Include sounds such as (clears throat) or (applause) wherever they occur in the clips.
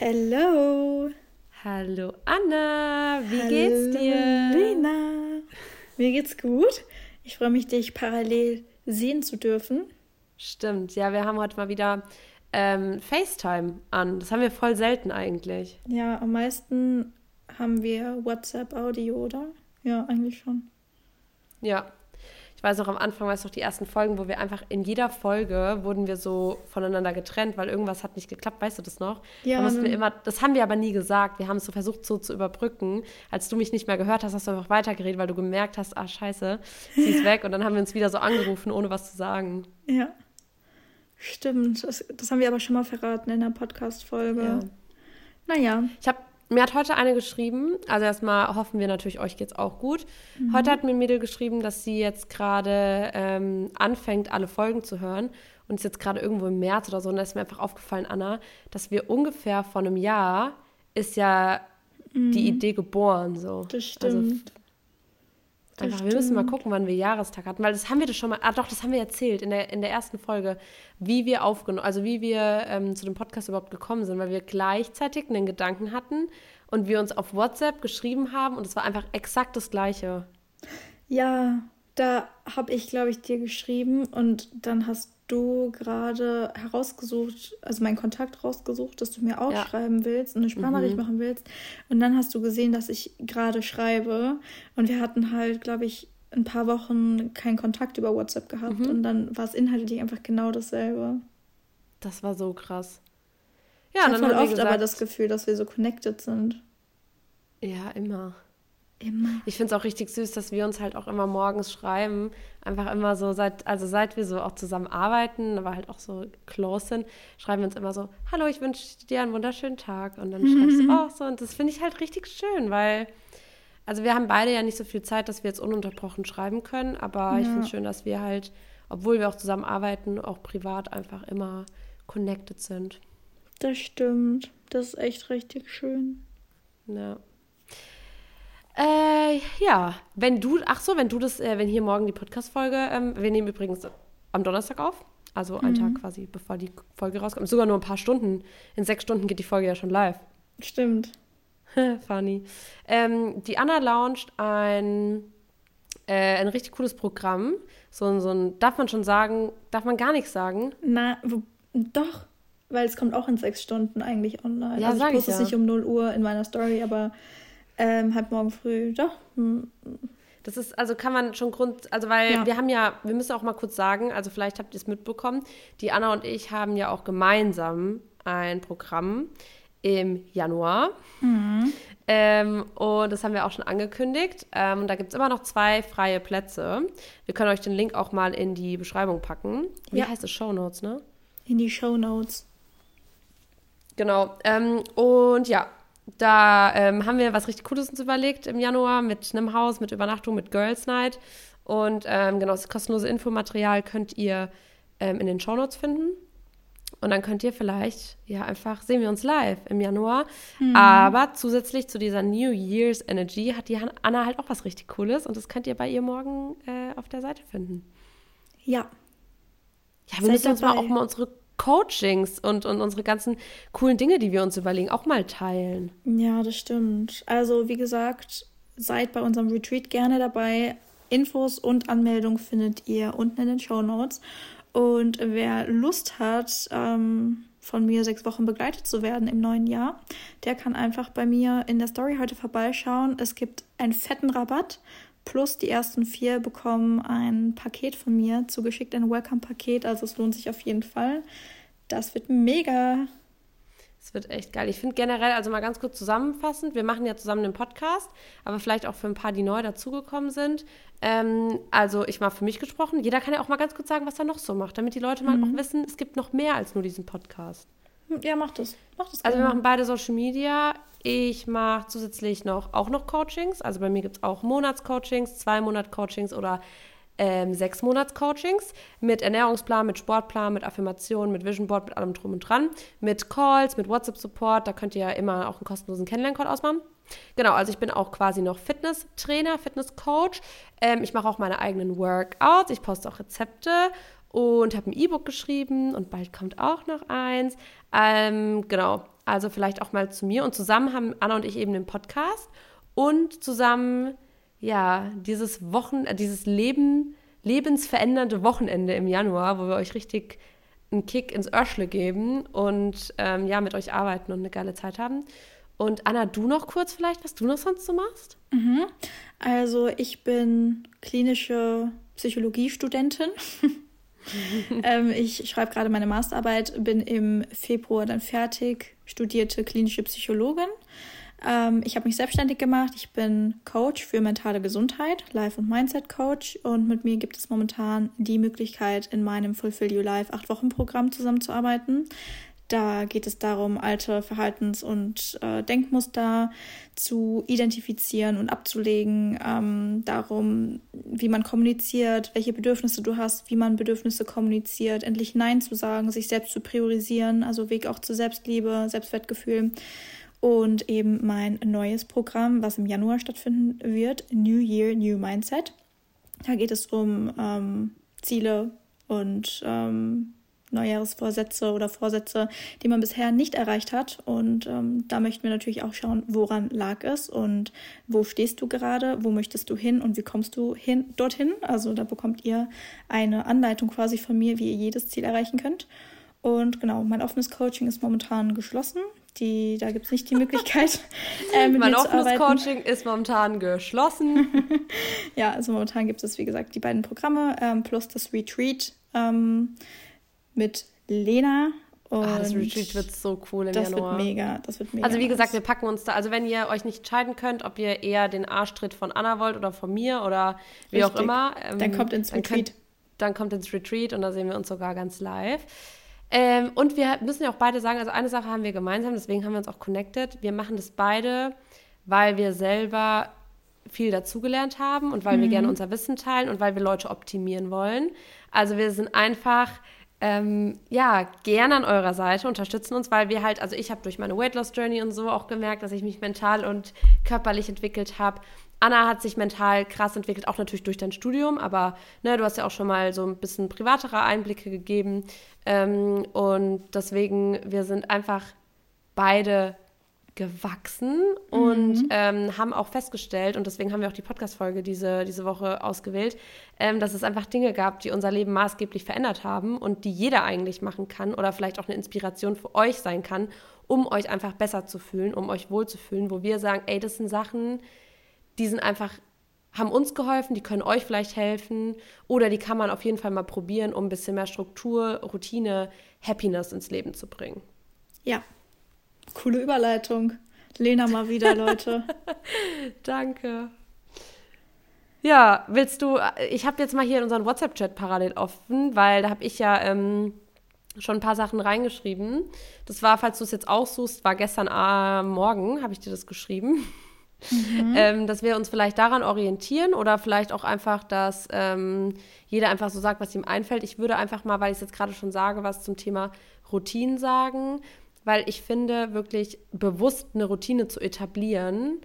Hello. Hallo Anna, wie Hallo, geht's dir? Lena. Mir geht's gut. Ich freue mich, dich parallel sehen zu dürfen. Stimmt, ja, wir haben heute mal wieder ähm, FaceTime an. Das haben wir voll selten eigentlich. Ja, am meisten haben wir WhatsApp-Audio, oder? Ja, eigentlich schon. Ja. Ich weiß noch am Anfang, weißt du noch, die ersten Folgen, wo wir einfach in jeder Folge wurden wir so voneinander getrennt, weil irgendwas hat nicht geklappt, weißt du das noch? Ja, Da wir immer, das haben wir aber nie gesagt. Wir haben es so versucht, so zu überbrücken. Als du mich nicht mehr gehört hast, hast du einfach weitergeredet, weil du gemerkt hast, ah, scheiße, sie ist (laughs) weg. Und dann haben wir uns wieder so angerufen, ohne was zu sagen. Ja. Stimmt. Das, das haben wir aber schon mal verraten in der Podcast-Folge. Ja. Naja. Ich habe mir hat heute eine geschrieben, also erstmal hoffen wir natürlich, euch geht's auch gut. Heute hat mir ein Mädel geschrieben, dass sie jetzt gerade ähm, anfängt, alle Folgen zu hören und ist jetzt gerade irgendwo im März oder so. Und da ist mir einfach aufgefallen, Anna, dass wir ungefähr vor einem Jahr ist ja die Idee geboren. So. Das Also stimmt. Das Einfach, wir müssen mal gucken, wann wir Jahrestag hatten, weil das haben wir das schon mal, ah doch, das haben wir erzählt in der, in der ersten Folge, wie wir aufgenommen, also wie wir ähm, zu dem Podcast überhaupt gekommen sind, weil wir gleichzeitig einen Gedanken hatten und wir uns auf WhatsApp geschrieben haben und es war einfach exakt das Gleiche. Ja, da habe ich, glaube ich, dir geschrieben und dann hast du gerade herausgesucht, also meinen Kontakt rausgesucht, dass du mir auch Ja. schreiben willst und eine Sprachnachricht machen willst. Und dann hast du gesehen, dass ich gerade schreibe und wir hatten halt, glaube ich, ein paar Wochen keinen Kontakt über WhatsApp gehabt und dann war es inhaltlich einfach genau dasselbe. Das war so krass. Ja, ich habe dann wir oft aber gesagt, das Gefühl, dass wir so connected sind. ja, immer. Immer. Ich finde es auch richtig süß, dass wir uns halt auch immer morgens schreiben. Einfach immer so, seit, also seit wir so auch zusammen arbeiten, aber halt auch so close sind, schreiben wir uns immer so, hallo, ich wünsche dir einen wunderschönen Tag. Und dann schreibst du auch so. Und das finde ich halt richtig schön, weil, also wir haben beide ja nicht so viel Zeit, dass wir jetzt ununterbrochen schreiben können. Aber ich Ja. finde es schön, dass wir halt, obwohl wir auch zusammen arbeiten, auch privat einfach immer connected sind. Das stimmt. Das ist echt richtig schön. Ja. Äh, ja, wenn du, ach so, wenn du das, äh, wenn hier morgen die Podcast-Folge, ähm, wir nehmen übrigens am Donnerstag auf, also einen Tag quasi, bevor die Folge rauskommt, sogar nur ein paar Stunden. In sechs Stunden geht die Folge ja schon live. Stimmt. (laughs) Funny. Ähm, die Anna launcht ein, äh, ein richtig cooles Programm. So, ein- so ein, darf man schon sagen, darf man gar nichts sagen? Na, wo, doch, weil es kommt auch in sechs Stunden eigentlich online. Ja, also sag ich ich poste es ja. nicht um 0 Uhr in meiner Story, aber ähm, halt morgen früh. Doch. Hm, Das ist, also kann man schon Grund, also weil Ja. wir haben ja, wir müssen auch mal kurz sagen, also vielleicht habt ihr es mitbekommen, die Anna und ich haben ja auch gemeinsam ein Programm im Januar. Ähm, und das haben wir auch schon angekündigt. Ähm, da gibt es immer noch zwei freie Plätze. Wir können euch den Link auch mal in die Beschreibung packen. Wie Ja. heißt es? Show Notes, ne? In die Show Notes. Genau. Ähm, und ja, da ähm, haben wir was richtig Cooles uns überlegt im Januar mit einem Haus, mit Übernachtung, mit Girls Night. Und ähm, genau, das kostenlose Infomaterial könnt ihr ähm, in den Shownotes finden. Und dann könnt ihr vielleicht, ja, einfach sehen wir uns live im Januar. Aber zusätzlich zu dieser New Year's Energy hat die Anna halt auch was richtig Cooles. Und das könnt ihr bei ihr morgen äh, auf der Seite finden. Ja. Ja, wir Seid müssen uns mal dabei. auch mal unsere Coachings und, und unsere ganzen coolen Dinge, die wir uns überlegen, auch mal teilen. Ja, das stimmt. Also, wie gesagt, seid bei unserem Retreat gerne dabei. Infos und Anmeldung findet ihr unten in den Show Notes. Und wer Lust hat, ähm, von mir sechs Wochen begleitet zu werden im neuen Jahr, der kann einfach bei mir in der Story heute vorbeischauen. Es gibt einen fetten Rabatt. Plus die ersten vier bekommen ein Paket von mir zugeschickt, ein Welcome-Paket. Also es lohnt sich auf jeden Fall. Das wird mega. Es wird echt geil. Ich finde generell, also mal ganz kurz zusammenfassend, wir machen ja zusammen den Podcast, aber vielleicht auch für ein paar, die neu dazugekommen sind. Ähm, also ich mal für mich gesprochen, jeder kann ja auch mal ganz kurz sagen, was er noch so macht, damit die Leute mal auch wissen, es gibt noch mehr als nur diesen Podcast. Ja, mach das. Mach das Also wir machen beide Social Media. Ich mache zusätzlich noch auch noch Coachings. Also bei mir gibt es auch Monatscoachings, zwei Monat-Coachings oder ähm, sechs Monats-Coachings mit Ernährungsplan, mit Sportplan, mit Affirmationen, mit Vision Board, mit allem drum und dran, mit Calls, mit WhatsApp-Support. Da könnt ihr ja immer auch einen kostenlosen Kennenlerncode ausmachen. Genau, also ich bin auch quasi noch Fitness-Trainer, Fitness-Coach. Ähm, ich mache auch meine eigenen Workouts. Ich poste auch Rezepte und habe ein E-Book geschrieben und bald kommt auch noch eins. Ähm, genau. Also vielleicht auch mal zu mir. Und zusammen haben Anna und ich eben den Podcast und zusammen, ja, dieses Wochen, dieses Leben, lebensverändernde Wochenende im Januar, wo wir euch richtig einen Kick ins Örschle geben und ähm, ja, mit euch arbeiten und eine geile Zeit haben. Und Anna, du noch kurz vielleicht, was du noch sonst so machst? Mhm. Also ich bin klinische Psychologiestudentin. (laughs) (laughs) ähm, ich schreibe gerade meine Masterarbeit, bin im Februar dann fertig, studierte klinische Psychologin. Ähm, ich habe mich selbstständig gemacht. Ich bin Coach für mentale Gesundheit, Life- und Mindset-Coach. Und mit mir gibt es momentan die Möglichkeit, in meinem Fulfill You Life 8-Wochen-Programm zusammenzuarbeiten. Da geht es darum, alte Verhaltens- und äh, Denkmuster zu identifizieren und abzulegen, ähm, darum, wie man kommuniziert, welche Bedürfnisse du hast, wie man Bedürfnisse kommuniziert, endlich Nein zu sagen, sich selbst zu priorisieren, also Weg auch zur Selbstliebe, Selbstwertgefühl. Und eben mein neues Programm, was im Januar stattfinden wird, New Year, New Mindset. Da geht es um ähm, Ziele und ähm, Neujahresvorsätze oder Vorsätze, die man bisher nicht erreicht hat. Und ähm, da möchten wir natürlich auch schauen, woran lag es und wo stehst du gerade, wo möchtest du hin und wie kommst du hin dorthin. Also da bekommt ihr eine Anleitung quasi von mir, wie ihr jedes Ziel erreichen könnt. Und genau, mein offenes Coaching ist momentan geschlossen. Die, da gibt es nicht die (laughs) Möglichkeit, äh, mit mein offenes Coaching ist momentan geschlossen. (laughs) ja, also momentan gibt es, wie gesagt, die beiden Programme ähm, plus das Retreat. Ähm, mit Lena. Und ah, das Retreat wird so cool im das Januar. Wird mega, das wird mega. Also wie gesagt, wir packen uns da, also wenn ihr euch nicht entscheiden könnt, ob ihr eher den Arschtritt von Anna wollt oder von mir oder wie Richtig. auch immer. Ähm, dann kommt ins Retreat. Könnt, dann kommt ins Retreat und da sehen wir uns sogar ganz live. Ähm, und wir müssen ja auch beide sagen, also eine Sache haben wir gemeinsam, deswegen haben wir uns auch connected. Wir machen das beide, weil wir selber viel dazugelernt haben und weil mhm. wir gerne unser Wissen teilen und weil wir Leute optimieren wollen. Also wir sind einfach ähm, ja, gerne an eurer Seite, unterstützen uns, weil wir halt, also ich habe durch meine Weight Loss Journey und so auch gemerkt, dass ich mich mental und körperlich entwickelt habe. Anna hat sich mental krass entwickelt, auch natürlich durch dein Studium, aber ne, du hast ja auch schon mal so ein bisschen privatere Einblicke gegeben. Ähm, und deswegen, wir sind einfach beide gewachsen und mhm. ähm, haben auch festgestellt, und deswegen haben wir auch die Podcast-Folge diese, diese Woche ausgewählt, ähm, dass es einfach Dinge gab, die unser Leben maßgeblich verändert haben und die jeder eigentlich machen kann oder vielleicht auch eine Inspiration für euch sein kann, um euch einfach besser zu fühlen, um euch wohlzufühlen, wo wir sagen, ey, das sind Sachen, die sind einfach, haben uns geholfen, die können euch vielleicht helfen oder die kann man auf jeden Fall mal probieren, um ein bisschen mehr Struktur, Routine, Happiness ins Leben zu bringen. Ja, Coole Überleitung. Lena mal wieder, Leute. (laughs) Danke. Ja, willst du, ich habe jetzt mal hier unseren WhatsApp-Chat parallel offen, weil da habe ich ja ähm, schon ein paar Sachen reingeschrieben. Das war, falls du es jetzt auch suchst, war gestern äh, Morgen, habe ich dir das geschrieben. Mhm. (laughs) ähm, dass wir uns vielleicht daran orientieren oder vielleicht auch einfach, dass ähm, jeder einfach so sagt, was ihm einfällt. Ich würde einfach mal, weil ich es jetzt gerade schon sage, was zum Thema Routinen sagen weil ich finde, wirklich bewusst eine Routine zu etablieren,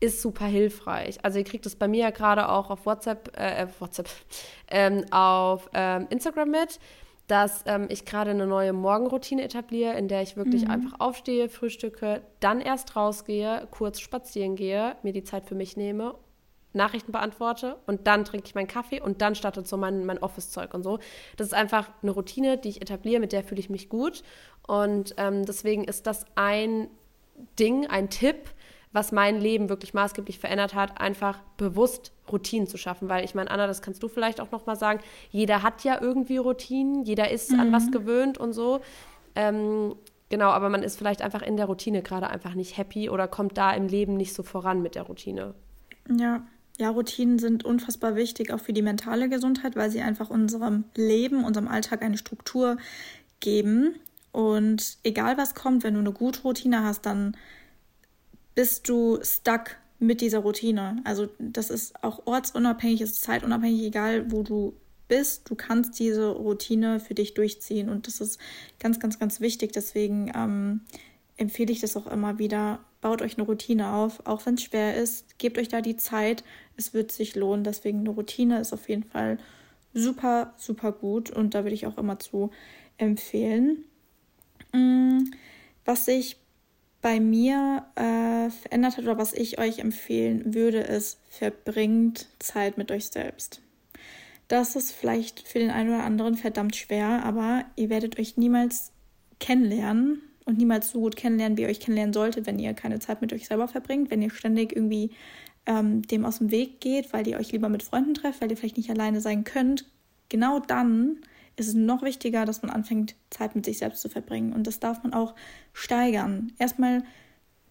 ist super hilfreich. Also ihr kriegt es bei mir ja gerade auch auf WhatsApp, äh, WhatsApp, (laughs) ähm, auf ähm, Instagram mit, dass ähm, ich gerade eine neue Morgenroutine etabliere, in der ich wirklich mhm. einfach aufstehe, frühstücke, dann erst rausgehe, kurz spazieren gehe, mir die Zeit für mich nehme Nachrichten beantworte und dann trinke ich meinen Kaffee und dann startet so mein, mein Office-Zeug und so. Das ist einfach eine Routine, die ich etabliere, mit der fühle ich mich gut. Und ähm, deswegen ist das ein Ding, ein Tipp, was mein Leben wirklich maßgeblich verändert hat, einfach bewusst Routinen zu schaffen. Weil ich meine, Anna, das kannst du vielleicht auch nochmal sagen, jeder hat ja irgendwie Routinen, jeder ist mhm. an was gewöhnt und so. Ähm, genau, aber man ist vielleicht einfach in der Routine gerade einfach nicht happy oder kommt da im Leben nicht so voran mit der Routine. Ja, ja, Routinen sind unfassbar wichtig, auch für die mentale Gesundheit, weil sie einfach unserem Leben, unserem Alltag eine Struktur geben. Und egal was kommt, wenn du eine gute Routine hast, dann bist du stuck mit dieser Routine. Also das ist auch ortsunabhängig, ist zeitunabhängig, egal wo du bist. Du kannst diese Routine für dich durchziehen. Und das ist ganz, ganz, ganz wichtig. Deswegen ähm, empfehle ich das auch immer wieder. Baut euch eine Routine auf, auch wenn es schwer ist. Gebt euch da die Zeit. Es wird sich lohnen. Deswegen eine Routine ist auf jeden Fall super, super gut. Und da würde ich auch immer zu empfehlen. Mm, was ich bei mir äh, verändert hat oder was ich euch empfehlen würde, ist, verbringt Zeit mit euch selbst. Das ist vielleicht für den einen oder anderen verdammt schwer, aber ihr werdet euch niemals kennenlernen und niemals so gut kennenlernen, wie ihr euch kennenlernen solltet, wenn ihr keine Zeit mit euch selber verbringt, wenn ihr ständig irgendwie ähm, dem aus dem Weg geht, weil ihr euch lieber mit Freunden trefft, weil ihr vielleicht nicht alleine sein könnt. Genau dann ist es noch wichtiger, dass man anfängt, Zeit mit sich selbst zu verbringen. Und das darf man auch steigern. Erstmal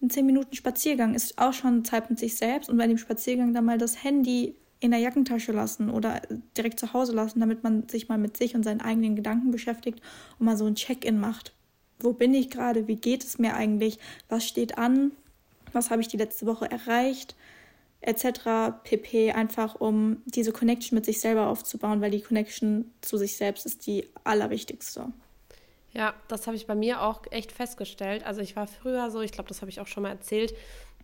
ein 10 Minuten Spaziergang ist auch schon Zeit mit sich selbst und bei dem Spaziergang dann mal das Handy in der Jackentasche lassen oder direkt zu Hause lassen, damit man sich mal mit sich und seinen eigenen Gedanken beschäftigt und mal so ein Check-in macht. Wo bin ich gerade? Wie geht es mir eigentlich? Was steht an? Was habe ich die letzte Woche erreicht? etc. pp. Einfach um diese Connection mit sich selber aufzubauen, weil die Connection zu sich selbst ist die allerwichtigste. Ja, das habe ich bei mir auch echt festgestellt. Also ich war früher so, ich glaube, das habe ich auch schon mal erzählt.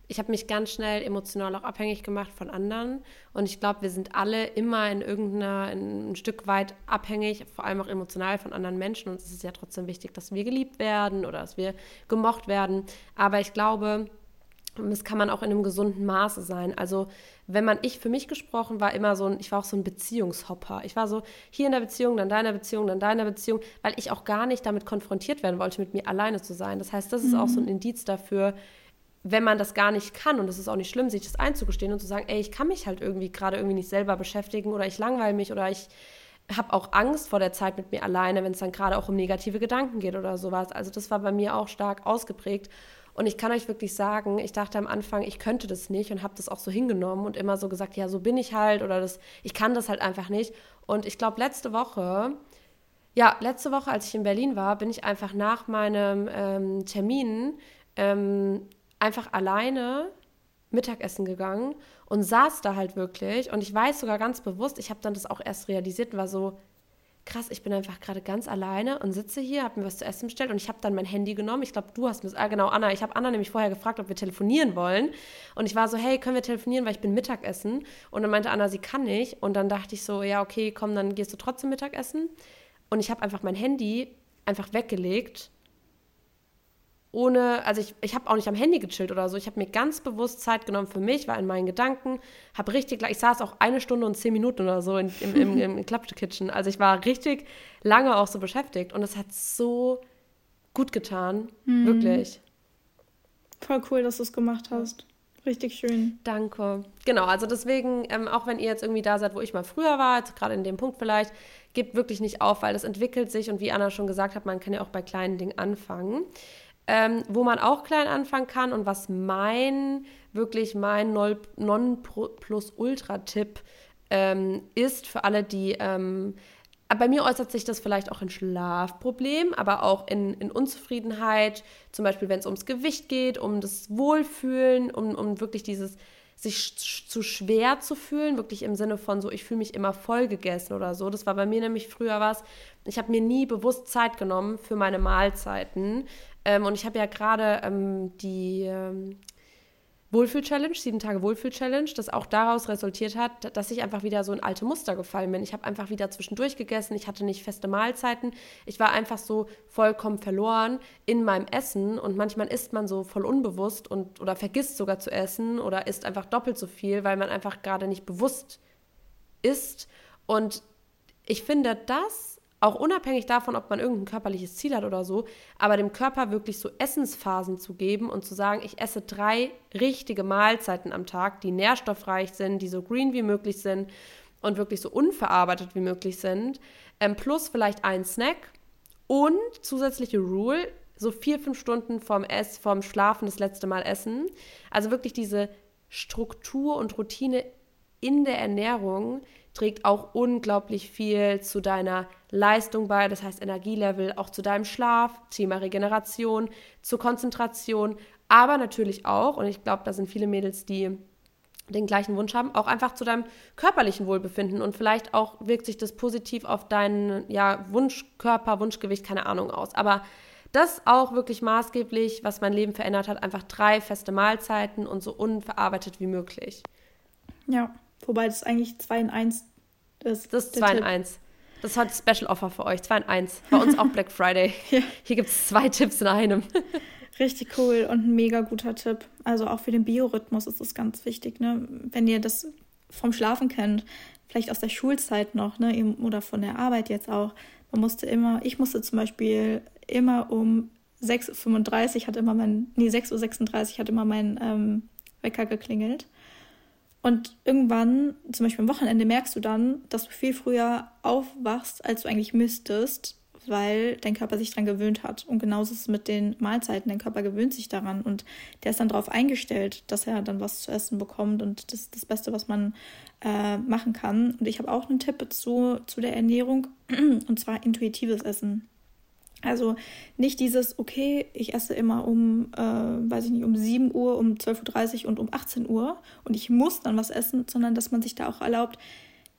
Ich habe mich ganz schnell emotional auch abhängig gemacht von anderen. Und ich glaube, wir sind alle immer in irgendeiner, in ein Stück weit abhängig, vor allem auch emotional von anderen Menschen. Und es ist ja trotzdem wichtig, dass wir geliebt werden oder dass wir gemocht werden. Aber ich glaube, das kann man auch in einem gesunden Maße sein. Also, wenn man, ich für mich gesprochen, war immer so ein, ich war auch so ein Beziehungshopper. Ich war so hier in der Beziehung, dann deiner Beziehung, dann deiner Beziehung, weil ich auch gar nicht damit konfrontiert werden wollte, mit mir alleine zu sein. Das heißt, das ist mhm. auch so ein mhm. Indiz dafür, wenn man das gar nicht kann, und es ist auch nicht schlimm, sich das einzugestehen und zu sagen, ey, ich kann mich halt irgendwie gerade irgendwie nicht selber beschäftigen oder ich langweile mich oder ich habe auch Angst vor der Zeit mit mir alleine, wenn es dann gerade auch um negative Gedanken geht oder sowas. Also das war bei mir auch stark ausgeprägt. Und ich kann euch wirklich sagen, ich dachte am Anfang, ich könnte das nicht und habe das auch so hingenommen und immer so gesagt, ja, so bin ich halt oder das, ich kann das halt einfach nicht. Und ich glaube, letzte Woche, ja, letzte Woche, als ich in Berlin war, bin ich einfach nach meinem ähm, Termin ähm, einfach alleine Mittagessen gegangen und saß da halt wirklich. Und ich weiß sogar ganz bewusst, ich habe dann das auch erst realisiert und war so, krass, ich bin einfach gerade ganz alleine und sitze hier, habe mir was zu essen bestellt und ich habe dann mein Handy genommen. Ich glaube, du hast mir, ah genau, Anna, ich habe Anna nämlich vorher gefragt, ob wir telefonieren wollen. Und ich war so, hey, können wir telefonieren, weil ich bin Mittagessen. Und dann meinte Anna, sie kann nicht. Und dann dachte ich so, ja, okay, komm, dann gehst du trotzdem Mittagessen. Und ich habe einfach mein Handy einfach weggelegt ohne, also ich, ich habe auch nicht am Handy gechillt oder so. Ich habe mir ganz bewusst Zeit genommen für mich, war in meinen Gedanken, habe richtig, ich saß auch eine Stunde und zehn Minuten oder so in, im, im, im, im Kitchen. Also ich war richtig lange auch so beschäftigt und es hat so gut getan, mhm. wirklich. Voll cool, dass du es gemacht hast. Richtig schön. Danke. Genau, also deswegen, ähm, auch wenn ihr jetzt irgendwie da seid, wo ich mal früher war, gerade in dem Punkt vielleicht, gebt wirklich nicht auf, weil das entwickelt sich und wie Anna schon gesagt hat, man kann ja auch bei kleinen Dingen anfangen. Ähm, wo man auch klein anfangen kann und was mein, wirklich mein Non-Plus-Ultra-Tipp ähm, ist für alle, die ähm, bei mir äußert sich das vielleicht auch in Schlafproblemen, aber auch in, in Unzufriedenheit, zum Beispiel wenn es ums Gewicht geht, um das Wohlfühlen, um, um wirklich dieses sich zu schwer zu fühlen, wirklich im Sinne von so, ich fühle mich immer voll gegessen oder so. Das war bei mir nämlich früher was. Ich habe mir nie bewusst Zeit genommen für meine Mahlzeiten. Ähm, und ich habe ja gerade ähm, die ähm, Wohlfühl-Challenge, sieben Tage Wohlfühl-Challenge, das auch daraus resultiert hat, dass ich einfach wieder so in alte Muster gefallen bin. Ich habe einfach wieder zwischendurch gegessen, ich hatte nicht feste Mahlzeiten, ich war einfach so vollkommen verloren in meinem Essen und manchmal isst man so voll unbewusst und oder vergisst sogar zu essen oder isst einfach doppelt so viel, weil man einfach gerade nicht bewusst isst. Und ich finde, das auch unabhängig davon, ob man irgendein körperliches Ziel hat oder so, aber dem Körper wirklich so Essensphasen zu geben und zu sagen, ich esse drei richtige Mahlzeiten am Tag, die nährstoffreich sind, die so green wie möglich sind und wirklich so unverarbeitet wie möglich sind, ähm, plus vielleicht einen Snack und zusätzliche Rule, so vier, fünf Stunden vorm Ess, vorm Schlafen das letzte Mal essen. Also wirklich diese Struktur und Routine in der Ernährung, trägt auch unglaublich viel zu deiner Leistung bei, das heißt Energielevel, auch zu deinem Schlaf, Thema Regeneration, zur Konzentration, aber natürlich auch, und ich glaube, da sind viele Mädels, die den gleichen Wunsch haben, auch einfach zu deinem körperlichen Wohlbefinden und vielleicht auch wirkt sich das positiv auf deinen ja, Wunschkörper, Wunschgewicht, keine Ahnung aus. Aber das auch wirklich maßgeblich, was mein Leben verändert hat, einfach drei feste Mahlzeiten und so unverarbeitet wie möglich. Ja. Wobei das eigentlich 2 in 1 ist. Das ist 2 in 1. Das ist heute Special Offer für euch. 2 in 1. Bei uns auch Black Friday. (laughs) ja. Hier gibt es zwei Tipps in einem. (laughs) Richtig cool und ein mega guter Tipp. Also auch für den Biorhythmus ist das ganz wichtig, ne? Wenn ihr das vom Schlafen kennt, vielleicht aus der Schulzeit noch, ne? Oder von der Arbeit jetzt auch. Man musste immer, ich musste zum Beispiel immer um 6.35 Uhr hat immer mein, nee, 6.36 Uhr hat immer mein ähm, Wecker geklingelt. Und irgendwann, zum Beispiel am Wochenende, merkst du dann, dass du viel früher aufwachst, als du eigentlich müsstest, weil dein Körper sich daran gewöhnt hat. Und genauso ist es mit den Mahlzeiten. Dein Körper gewöhnt sich daran und der ist dann darauf eingestellt, dass er dann was zu essen bekommt. Und das ist das Beste, was man äh, machen kann. Und ich habe auch einen Tipp zu, zu der Ernährung, (clears throat) und zwar intuitives Essen. Also nicht dieses, okay, ich esse immer um, äh, weiß ich nicht, um 7 Uhr, um 12.30 Uhr und um 18 Uhr und ich muss dann was essen, sondern dass man sich da auch erlaubt,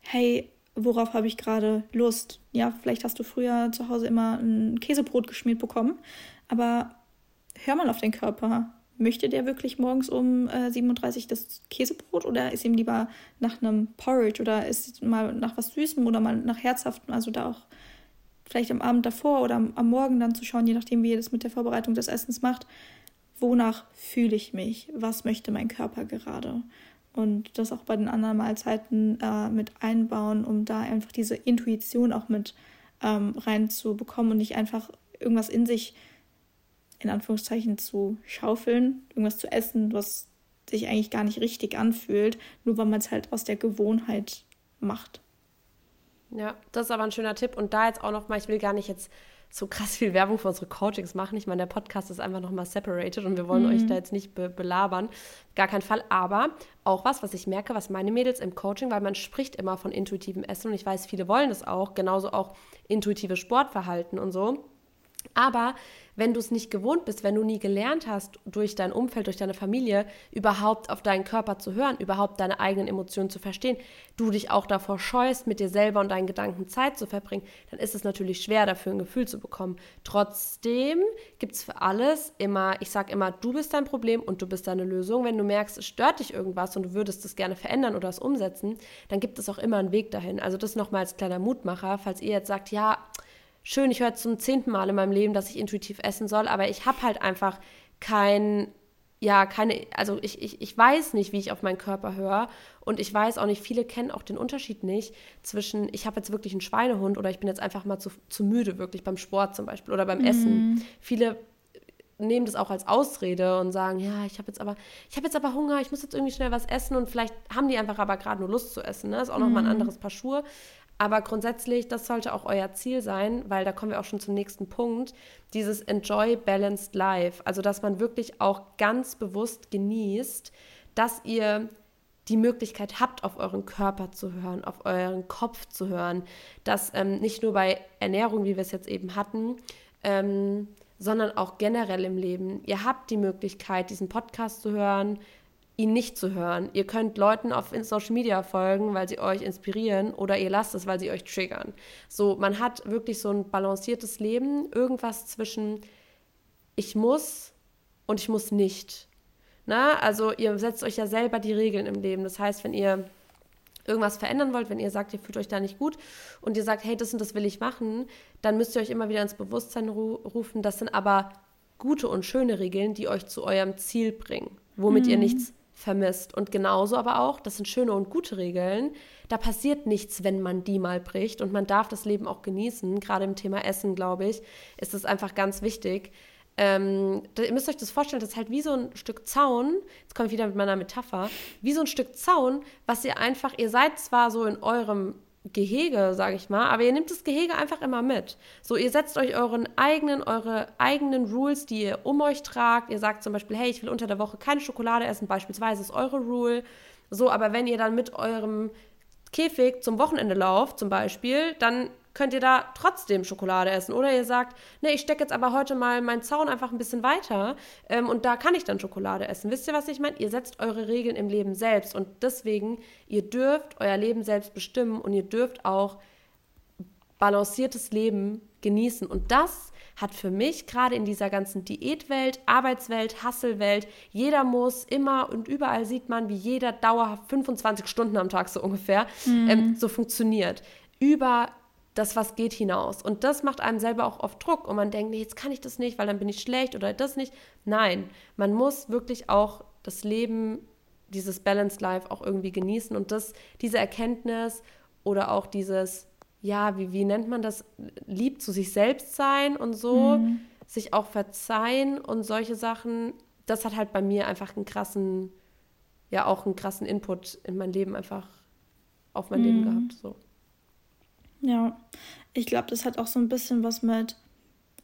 hey, worauf habe ich gerade Lust? Ja, vielleicht hast du früher zu Hause immer ein Käsebrot geschmiert bekommen, aber hör mal auf den Körper. Möchte der wirklich morgens um äh, 37 das Käsebrot oder ist ihm lieber nach einem Porridge oder ist mal nach was Süßem oder mal nach Herzhaftem? Also da auch vielleicht am Abend davor oder am, Morgen dann zu schauen, je nachdem, wie ihr das mit der Vorbereitung des Essens macht, wonach fühle ich mich, was möchte mein Körper gerade. Und das auch bei den anderen Mahlzeiten äh, mit einbauen, um da einfach diese Intuition auch mit ähm, reinzubekommen und nicht einfach irgendwas in sich, in Anführungszeichen, zu schaufeln, irgendwas zu essen, was sich eigentlich gar nicht richtig anfühlt, nur weil man es halt aus der Gewohnheit macht. Ja, das ist aber ein schöner Tipp. Und da jetzt auch noch mal, ich will gar nicht jetzt so krass viel Werbung für unsere Coachings machen. Ich meine, der Podcast ist einfach nochmal separated und wir wollen mhm. euch da jetzt nicht be belabern. Gar kein Fall. Aber auch was, was ich merke, was meine Mädels im Coaching, weil man spricht immer von intuitivem Essen und ich weiß, viele wollen das auch, genauso auch intuitive Sportverhalten und so. Aber wenn du es nicht gewohnt bist, wenn du nie gelernt hast, durch dein Umfeld, durch deine Familie, überhaupt auf deinen Körper zu hören, überhaupt deine eigenen Emotionen zu verstehen, du dich auch davor scheust, mit dir selber und deinen Gedanken Zeit zu verbringen, dann ist es natürlich schwer, dafür ein Gefühl zu bekommen. Trotzdem gibt es für alles immer, ich sage immer, du bist dein Problem und du bist deine Lösung. Wenn du merkst, es stört dich irgendwas und du würdest es gerne verändern oder es umsetzen, dann gibt es auch immer einen Weg dahin. Also das nochmal als kleiner Mutmacher, falls ihr jetzt sagt, ja, schön, ich höre zum zehnten Mal in meinem Leben, dass ich intuitiv essen soll, aber ich habe halt einfach kein, ja, keine, also ich, ich, ich weiß nicht, wie ich auf meinen Körper höre und ich weiß auch nicht, viele kennen auch den Unterschied nicht zwischen, ich habe jetzt wirklich einen Schweinehund oder ich bin jetzt einfach mal zu, zu müde, wirklich beim Sport zum Beispiel oder beim mhm. Essen. Viele nehmen das auch als Ausrede und sagen, ja, ich habe jetzt aber, ich habe jetzt aber Hunger, ich muss jetzt irgendwie schnell was essen und vielleicht haben die einfach aber gerade nur Lust zu essen. Ne? Das ist auch mhm. nochmal ein anderes Paar Schuhe. Aber grundsätzlich, das sollte auch euer Ziel sein, weil da kommen wir auch schon zum nächsten Punkt, dieses Enjoy Balanced Life. Also, dass man wirklich auch ganz bewusst genießt, dass ihr die Möglichkeit habt, auf euren Körper zu hören, auf euren Kopf zu hören, dass ähm, nicht nur bei Ernährung, wie wir es jetzt eben hatten, ähm, sondern auch generell im Leben. Ihr habt die Möglichkeit, diesen Podcast zu hören, ihn nicht zu hören. Ihr könnt Leuten auf Social Media folgen, weil sie euch inspirieren oder ihr lasst es, weil sie euch triggern. So, man hat wirklich so ein balanciertes Leben, irgendwas zwischen ich muss und ich muss nicht. Na, also ihr setzt euch ja selber die Regeln im Leben. Das heißt, wenn ihr irgendwas verändern wollt, wenn ihr sagt, ihr fühlt euch da nicht gut und ihr sagt, hey, das und das will ich machen, dann müsst ihr euch immer wieder ins Bewusstsein ru rufen. Das sind aber gute und schöne Regeln, die euch zu eurem Ziel bringen, womit mhm. ihr nichts vermisst. Und genauso aber auch, das sind schöne und gute Regeln. Da passiert nichts, wenn man die mal bricht. Und man darf das Leben auch genießen. Gerade im Thema Essen, glaube ich, ist es einfach ganz wichtig. Ähm, ihr müsst euch das vorstellen, das ist halt wie so ein Stück Zaun, jetzt komme ich wieder mit meiner Metapher, wie so ein Stück Zaun, was ihr einfach, ihr seid zwar so in eurem Gehege, sage ich mal, aber ihr nehmt das Gehege einfach immer mit. So, ihr setzt euch euren eigenen, eure eigenen Rules, die ihr um euch tragt. Ihr sagt zum Beispiel, hey, ich will unter der Woche keine Schokolade essen, beispielsweise ist eure Rule. So, aber wenn ihr dann mit eurem Käfig zum Wochenende lauft, zum Beispiel, dann könnt ihr da trotzdem Schokolade essen. Oder ihr sagt, ne, ich stecke jetzt aber heute mal meinen Zaun einfach ein bisschen weiter ähm, und da kann ich dann Schokolade essen. Wisst ihr, was ich meine? Ihr setzt eure Regeln im Leben selbst und deswegen, ihr dürft euer Leben selbst bestimmen und ihr dürft auch balanciertes Leben genießen. Und das hat für mich gerade in dieser ganzen Diätwelt, Arbeitswelt, Hasselwelt, jeder muss immer und überall sieht man, wie jeder dauerhaft 25 Stunden am Tag so ungefähr mhm. ähm, so funktioniert. Über das was geht hinaus. Und das macht einem selber auch oft Druck und man denkt, nee, jetzt kann ich das nicht, weil dann bin ich schlecht oder das nicht. Nein, man muss wirklich auch das Leben, dieses Balanced Life auch irgendwie genießen und das, diese Erkenntnis oder auch dieses, ja, wie, wie nennt man das, lieb zu sich selbst sein und so, mhm. sich auch verzeihen und solche Sachen, das hat halt bei mir einfach einen krassen, ja, auch einen krassen Input in mein Leben einfach auf mein mhm. Leben gehabt. So. Ja, ich glaube, das hat auch so ein bisschen was mit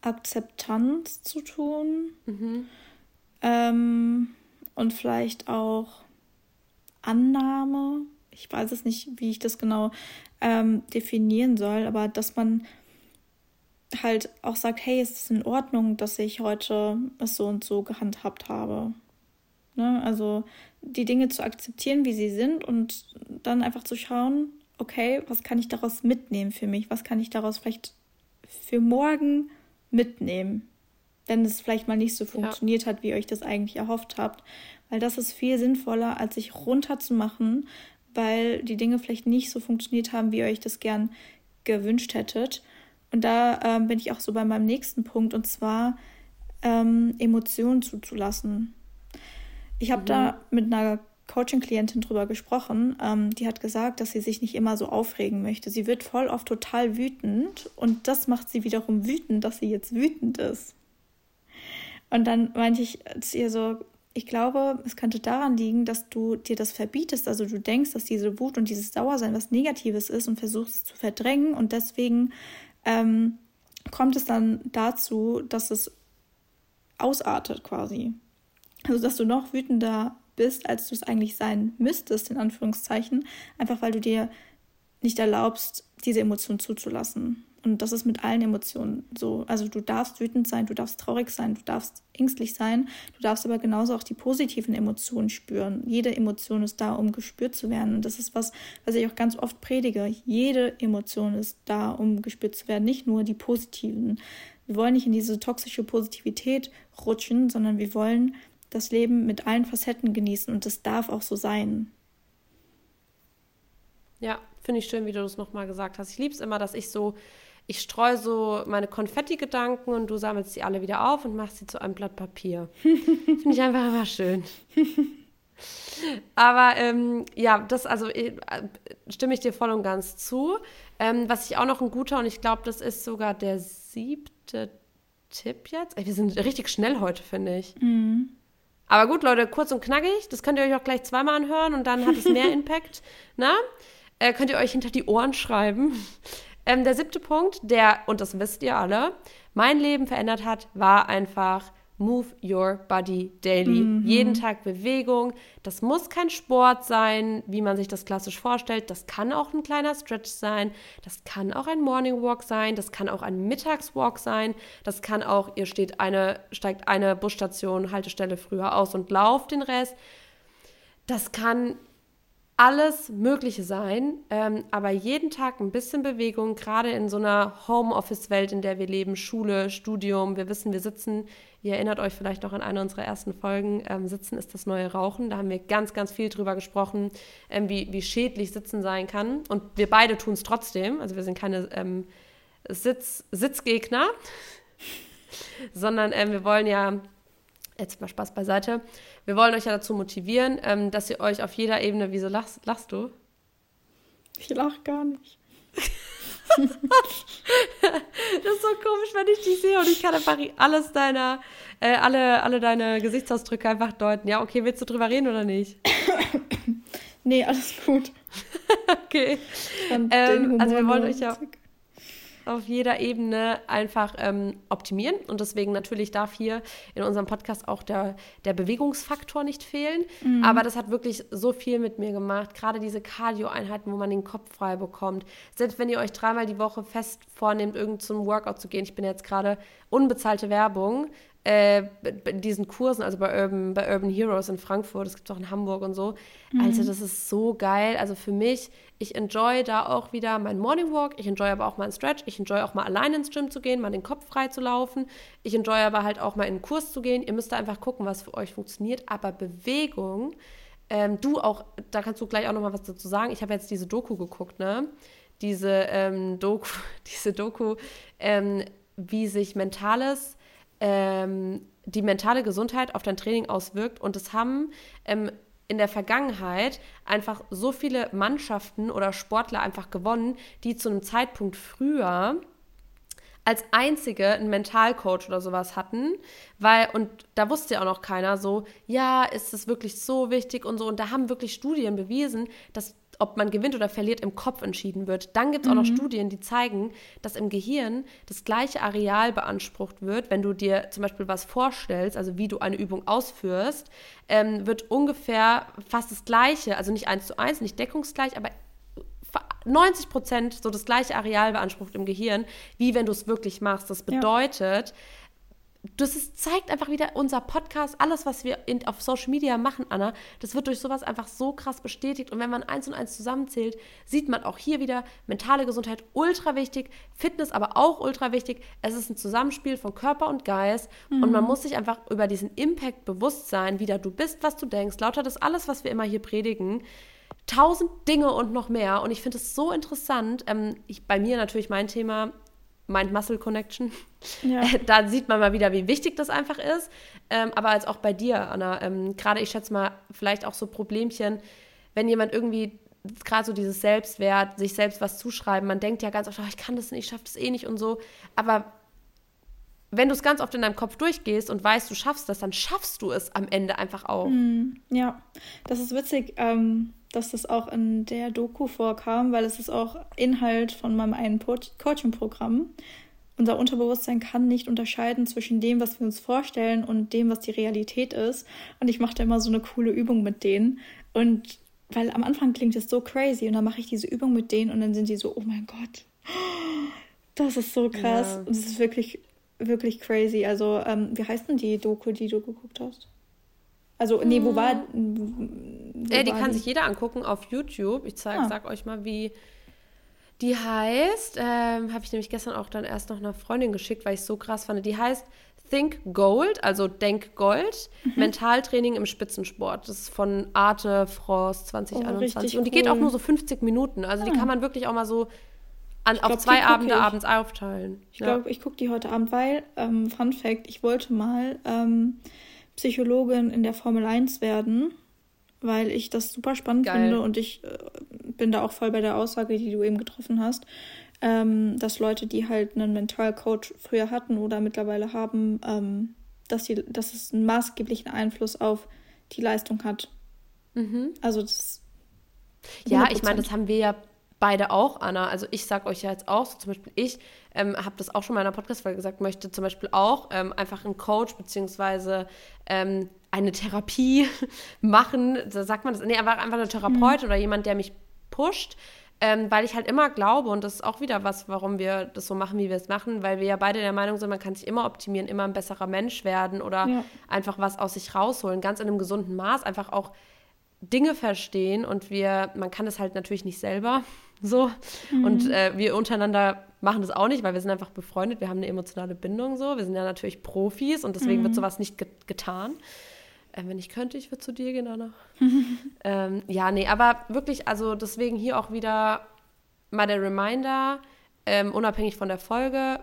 Akzeptanz zu tun. Mhm. Ähm, und vielleicht auch Annahme. Ich weiß es nicht, wie ich das genau ähm, definieren soll, aber dass man halt auch sagt, hey, es ist in Ordnung, dass ich heute es so und so gehandhabt habe. Ne? Also die Dinge zu akzeptieren, wie sie sind und dann einfach zu schauen, okay, was kann ich daraus mitnehmen für mich? Was kann ich daraus vielleicht für morgen mitnehmen? Wenn es vielleicht mal nicht so funktioniert ja. hat, wie ihr euch das eigentlich erhofft habt. Weil das ist viel sinnvoller, als sich runterzumachen, weil die Dinge vielleicht nicht so funktioniert haben, wie ihr euch das gern gewünscht hättet. Und da ähm, bin ich auch so bei meinem nächsten Punkt, und zwar ähm, Emotionen zuzulassen. Ich habe mhm. da mit einer Coaching-Klientin drüber gesprochen. Ähm, die hat gesagt, dass sie sich nicht immer so aufregen möchte. Sie wird voll oft total wütend und das macht sie wiederum wütend, dass sie jetzt wütend ist. Und dann meinte ich zu ihr so, ich glaube, es könnte daran liegen, dass du dir das verbietest. Also du denkst, dass diese Wut und dieses Sauersein was Negatives ist und versuchst es zu verdrängen und deswegen ähm, kommt es dann dazu, dass es ausartet quasi. Also dass du noch wütender bist, als du es eigentlich sein müsstest, in Anführungszeichen, einfach weil du dir nicht erlaubst, diese Emotion zuzulassen. Und das ist mit allen Emotionen so. Also du darfst wütend sein, du darfst traurig sein, du darfst ängstlich sein, du darfst aber genauso auch die positiven Emotionen spüren. Jede Emotion ist da, um gespürt zu werden. Und das ist was, was ich auch ganz oft predige. Jede Emotion ist da, um gespürt zu werden, nicht nur die positiven. Wir wollen nicht in diese toxische Positivität rutschen, sondern wir wollen das Leben mit allen Facetten genießen und das darf auch so sein. Ja, finde ich schön, wie du das nochmal gesagt hast. Ich liebe es immer, dass ich so, ich streue so meine Konfetti-Gedanken und du sammelst sie alle wieder auf und machst sie zu einem Blatt Papier. (laughs) finde ich einfach immer schön. Aber ähm, ja, das also äh, stimme ich dir voll und ganz zu. Ähm, was ich auch noch ein guter und ich glaube, das ist sogar der siebte Tipp jetzt. Ey, wir sind richtig schnell heute, finde ich. Mhm. Aber gut, Leute, kurz und knackig. Das könnt ihr euch auch gleich zweimal anhören und dann hat es mehr (laughs) Impact. Na? Äh, könnt ihr euch hinter die Ohren schreiben. Ähm, der siebte Punkt, der, und das wisst ihr alle, mein Leben verändert hat, war einfach Move Your Body Daily. Mhm. Jeden Tag Bewegung. Das muss kein Sport sein, wie man sich das klassisch vorstellt. Das kann auch ein kleiner Stretch sein. Das kann auch ein Morning Walk sein. Das kann auch ein Mittagswalk sein. Das kann auch, ihr steht eine, steigt eine Busstation, Haltestelle früher aus und lauft den Rest. Das kann alles Mögliche sein, ähm, aber jeden Tag ein bisschen Bewegung, gerade in so einer Homeoffice-Welt, in der wir leben, Schule, Studium. Wir wissen, wir sitzen, ihr erinnert euch vielleicht noch an eine unserer ersten Folgen, ähm, Sitzen ist das neue Rauchen. Da haben wir ganz, ganz viel drüber gesprochen, ähm, wie, wie schädlich Sitzen sein kann. Und wir beide tun es trotzdem. Also wir sind keine ähm, Sitz, Sitzgegner, (laughs) sondern ähm, wir wollen ja, jetzt mal Spaß beiseite, wir wollen euch ja dazu motivieren, ähm, dass ihr euch auf jeder Ebene, wieso lachst, lachst du? Ich lach gar nicht. (laughs) das ist so komisch, wenn ich dich sehe und ich kann einfach alles deiner, äh, alle, alle deine Gesichtsausdrücke einfach deuten. Ja, okay, willst du drüber reden oder nicht? (coughs) nee, alles gut. (laughs) okay. Ähm, also wir wollen euch ja auf jeder Ebene einfach ähm, optimieren. Und deswegen natürlich darf hier in unserem Podcast auch der, der Bewegungsfaktor nicht fehlen. Mhm. Aber das hat wirklich so viel mit mir gemacht. Gerade diese Cardio-Einheiten, wo man den Kopf frei bekommt. Selbst wenn ihr euch dreimal die Woche fest vornehmt, irgend zum Workout zu gehen. Ich bin jetzt gerade unbezahlte Werbung äh, diesen Kursen, also bei Urban, bei Urban Heroes in Frankfurt, das gibt es auch in Hamburg und so. Mhm. Also das ist so geil. Also für mich, ich enjoy da auch wieder meinen Morning Walk, ich enjoy aber auch mal einen Stretch, ich enjoy auch mal alleine ins Gym zu gehen, mal den Kopf frei zu laufen. Ich enjoy aber halt auch mal in einen Kurs zu gehen. Ihr müsst da einfach gucken, was für euch funktioniert. Aber Bewegung, ähm, du auch, da kannst du gleich auch noch mal was dazu sagen. Ich habe jetzt diese Doku geguckt, ne? diese ähm, Doku, (laughs) diese Doku, ähm, wie sich mentales, ähm, die mentale Gesundheit auf dein Training auswirkt. Und es haben ähm, in der Vergangenheit einfach so viele Mannschaften oder Sportler einfach gewonnen, die zu einem Zeitpunkt früher als einzige einen Mentalcoach oder sowas hatten, weil, und da wusste ja auch noch keiner so, ja, ist es wirklich so wichtig und so. Und da haben wirklich Studien bewiesen, dass ob man gewinnt oder verliert, im Kopf entschieden wird. Dann gibt es auch noch mhm. Studien, die zeigen, dass im Gehirn das gleiche Areal beansprucht wird, wenn du dir zum Beispiel was vorstellst, also wie du eine Übung ausführst, ähm, wird ungefähr fast das gleiche, also nicht eins zu eins, nicht deckungsgleich, aber 90 Prozent so das gleiche Areal beansprucht im Gehirn, wie wenn du es wirklich machst. Das bedeutet, ja das ist, zeigt einfach wieder unser Podcast, alles, was wir in, auf Social Media machen, Anna, das wird durch sowas einfach so krass bestätigt. Und wenn man eins und eins zusammenzählt, sieht man auch hier wieder mentale Gesundheit ultra wichtig, Fitness aber auch ultra wichtig. Es ist ein Zusammenspiel von Körper und Geist mhm. und man muss sich einfach über diesen Impact bewusst sein, wie da du bist, was du denkst, lauter das alles, was wir immer hier predigen. Tausend Dinge und noch mehr. Und ich finde es so interessant. Ähm, ich, bei mir natürlich mein Thema Mind-Muscle-Connection. Ja. (laughs) Da sieht man mal wieder, wie wichtig das einfach ist. Ähm, aber als auch bei dir, Anna, ähm, gerade ich schätze mal, vielleicht auch so Problemchen, wenn jemand irgendwie gerade so dieses Selbstwert, sich selbst was zuschreiben, man denkt ja ganz oft, oh, ich kann das nicht, ich schaffe das eh nicht und so. Aber wenn du es ganz oft in deinem Kopf durchgehst und weißt, du schaffst das, dann schaffst du es am Ende einfach auch. Mm, ja, das ist witzig, ähm, dass das auch in der Doku vorkam, weil es ist auch Inhalt von meinem einen Coaching-Programm. Unser Unterbewusstsein kann nicht unterscheiden zwischen dem, was wir uns vorstellen und dem, was die Realität ist. Und ich mache da immer so eine coole Übung mit denen. Und weil am Anfang klingt es so crazy und dann mache ich diese Übung mit denen und dann sind die so, oh mein Gott, das ist so krass. Ja. Und es ist wirklich wirklich crazy. Also, ähm, wie heißt denn die Doku, die du geguckt hast? Also, nee, wo war. Wo äh, die war kann die? sich jeder angucken auf YouTube. Ich zeig, ah. sag euch mal, wie die heißt. Ähm, Habe ich nämlich gestern auch dann erst noch einer Freundin geschickt, weil ich es so krass fand. Die heißt Think Gold, also Denk Gold, mhm. Mentaltraining im Spitzensport. Das ist von Arte Frost 2021. Oh, und die cool. geht auch nur so 50 Minuten. Also, ah. die kann man wirklich auch mal so an, glaub, auf zwei Abende abends aufteilen. Ich ja. glaube, ich gucke die heute Abend, weil, ähm, Fun Fact, ich wollte mal ähm, Psychologin in der Formel 1 werden, weil ich das super spannend Geil. finde und ich äh, bin da auch voll bei der Aussage, die du eben getroffen hast, ähm, dass Leute, die halt einen Mentalcoach früher hatten oder mittlerweile haben, ähm, dass, die, dass es einen maßgeblichen Einfluss auf die Leistung hat. Mhm. Also das. Ja, ich meine, das haben wir ja beide auch, Anna. Also ich sage euch ja jetzt auch, so zum Beispiel ich ähm, habe das auch schon in meiner Podcast-Folge gesagt, möchte zum Beispiel auch ähm, einfach einen Coach beziehungsweise ähm, eine Therapie (laughs) machen. Da sagt man das, nee, aber einfach eine Therapeut mhm. oder jemand, der mich pusht. Ähm, weil ich halt immer glaube, und das ist auch wieder was, warum wir das so machen, wie wir es machen, weil wir ja beide der Meinung sind, man kann sich immer optimieren, immer ein besserer Mensch werden oder ja. einfach was aus sich rausholen, ganz in einem gesunden Maß, einfach auch Dinge verstehen und wir, man kann das halt natürlich nicht selber, so. Mhm. Und äh, wir untereinander machen das auch nicht, weil wir sind einfach befreundet, wir haben eine emotionale Bindung so. Wir sind ja natürlich Profis und deswegen mhm. wird sowas nicht ge getan. Äh, wenn ich könnte, ich würde zu dir gehen, Anna. (laughs) ähm, ja, nee, aber wirklich, also deswegen hier auch wieder mal der Reminder, ähm, unabhängig von der Folge,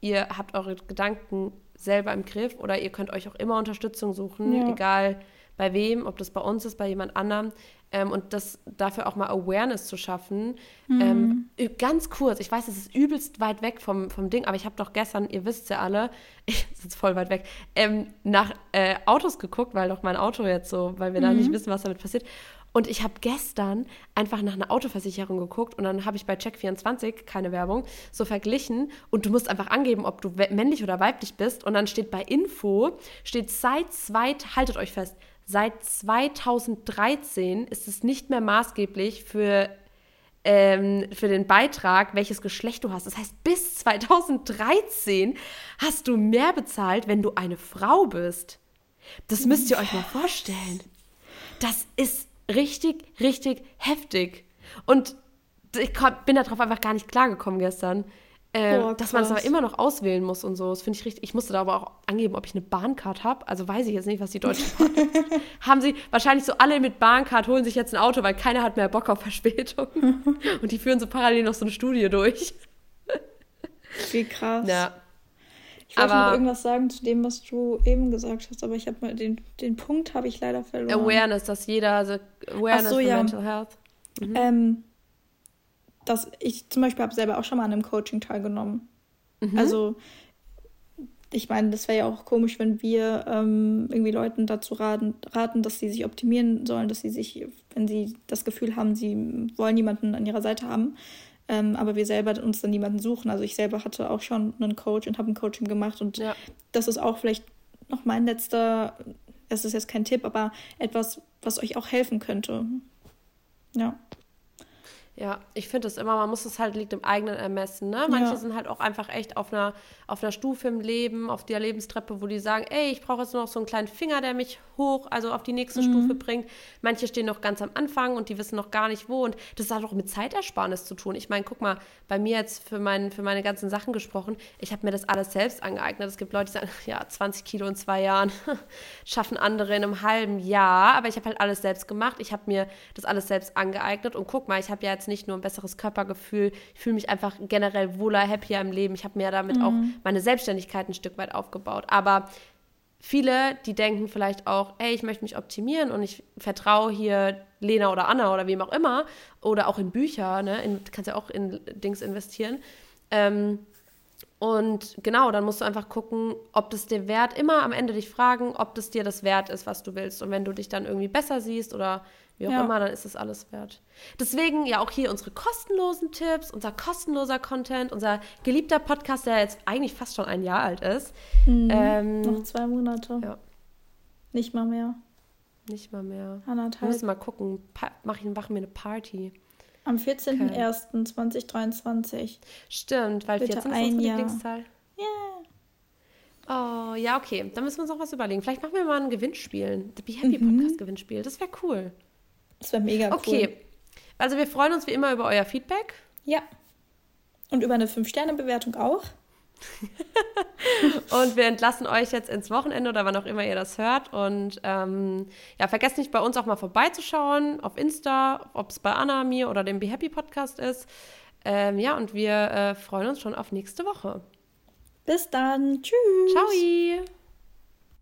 ihr habt eure Gedanken selber im Griff oder ihr könnt euch auch immer Unterstützung suchen, ja. egal bei wem, ob das bei uns ist, bei jemand anderem. Ähm, und das dafür auch mal Awareness zu schaffen. Mhm. Ähm, ganz kurz, ich weiß, es ist übelst weit weg vom, vom Ding, aber ich habe doch gestern, ihr wisst ja alle, (laughs) ich sitze voll weit weg, ähm, nach äh, Autos geguckt, weil doch mein Auto jetzt so, weil wir mhm. da nicht wissen, was damit passiert. Und ich habe gestern einfach nach einer Autoversicherung geguckt und dann habe ich bei Check24, keine Werbung, so verglichen und du musst einfach angeben, ob du männlich oder weiblich bist und dann steht bei Info, steht seit zwei, haltet euch fest, Seit 2013 ist es nicht mehr maßgeblich für, ähm, für den Beitrag, welches Geschlecht du hast. Das heißt, bis 2013 hast du mehr bezahlt, wenn du eine Frau bist. Das müsst ihr euch mal vorstellen. Das ist richtig, richtig heftig. Und ich bin darauf einfach gar nicht klargekommen gestern. Ähm, Boah, dass man es aber immer noch auswählen muss und so. Das finde ich richtig. Ich musste da aber auch angeben, ob ich eine Bahncard habe. Also weiß ich jetzt nicht, was die Deutsche Bahn (laughs) Haben sie wahrscheinlich so alle mit Bahncard, holen sich jetzt ein Auto, weil keiner hat mehr Bock auf Verspätung. (laughs) und die führen so parallel noch so eine Studie durch. Wie krass. Ja. Ich wollte noch irgendwas sagen zu dem, was du eben gesagt hast, aber ich habe mal den, den Punkt habe ich leider verloren. Awareness, dass jeder, also Awareness so, ja. Mental Health. Mhm. Ähm, dass ich zum Beispiel habe selber auch schon mal an einem Coaching teilgenommen. Mhm. Also ich meine, das wäre ja auch komisch, wenn wir ähm, irgendwie Leuten dazu raten, raten, dass sie sich optimieren sollen, dass sie sich, wenn sie das Gefühl haben, sie wollen jemanden an ihrer Seite haben, ähm, aber wir selber uns dann niemanden suchen. Also ich selber hatte auch schon einen Coach und habe ein Coaching gemacht und ja. das ist auch vielleicht noch mein letzter, das ist jetzt kein Tipp, aber etwas, was euch auch helfen könnte. Ja. Ja, ich finde es immer, man muss es halt, liegt im eigenen Ermessen. Ne? Manche ja. sind halt auch einfach echt auf einer, auf einer Stufe im Leben, auf der Lebenstreppe, wo die sagen, ey, ich brauche jetzt nur noch so einen kleinen Finger, der mich hoch, also auf die nächste mhm. Stufe bringt. Manche stehen noch ganz am Anfang und die wissen noch gar nicht wo. Und das hat auch mit Zeitersparnis zu tun. Ich meine, guck mal, bei mir jetzt für, mein, für meine ganzen Sachen gesprochen, ich habe mir das alles selbst angeeignet. Es gibt Leute, die sagen, (laughs) ja, 20 Kilo in zwei Jahren (laughs) schaffen andere in einem halben Jahr. Aber ich habe halt alles selbst gemacht. Ich habe mir das alles selbst angeeignet. Und guck mal, ich habe ja jetzt nicht nur ein besseres Körpergefühl, ich fühle mich einfach generell wohler, happier im Leben. Ich habe mir damit mhm. auch meine Selbstständigkeit ein Stück weit aufgebaut. Aber viele, die denken vielleicht auch, ey, ich möchte mich optimieren und ich vertraue hier Lena oder Anna oder wem auch immer oder auch in Bücher, ne? In, du kannst ja auch in Dings investieren. Ähm, und genau, dann musst du einfach gucken, ob das dir wert, immer am Ende dich fragen, ob das dir das wert ist, was du willst. Und wenn du dich dann irgendwie besser siehst oder wie auch ja. immer, dann ist das alles wert. Deswegen ja auch hier unsere kostenlosen Tipps, unser kostenloser Content, unser geliebter Podcast, der jetzt eigentlich fast schon ein Jahr alt ist. Mhm. Ähm, Noch zwei Monate. Ja. Nicht mal mehr. Nicht mal mehr. Anderthalb. Wir müssen mal gucken. Pa mach ich, machen wir eine Party. Am 14.01.2023. Stimmt, weil Bitte 14 ist unsere. Lieblingszahl. Yeah. Oh, ja, okay. Dann müssen wir uns noch was überlegen. Vielleicht machen wir mal ein Gewinnspiel. The Be Happy mhm. Podcast Gewinnspiel. Das wäre cool. Das wäre mega cool. Okay. Also wir freuen uns wie immer über euer Feedback. Ja. Und über eine 5-Sterne-Bewertung auch. (laughs) und wir entlassen euch jetzt ins Wochenende oder wann auch immer ihr das hört. Und ähm, ja, vergesst nicht bei uns auch mal vorbeizuschauen auf Insta, ob es bei Anna, mir oder dem Be Happy Podcast ist. Ähm, ja, und wir äh, freuen uns schon auf nächste Woche. Bis dann. Tschüss. Ciao.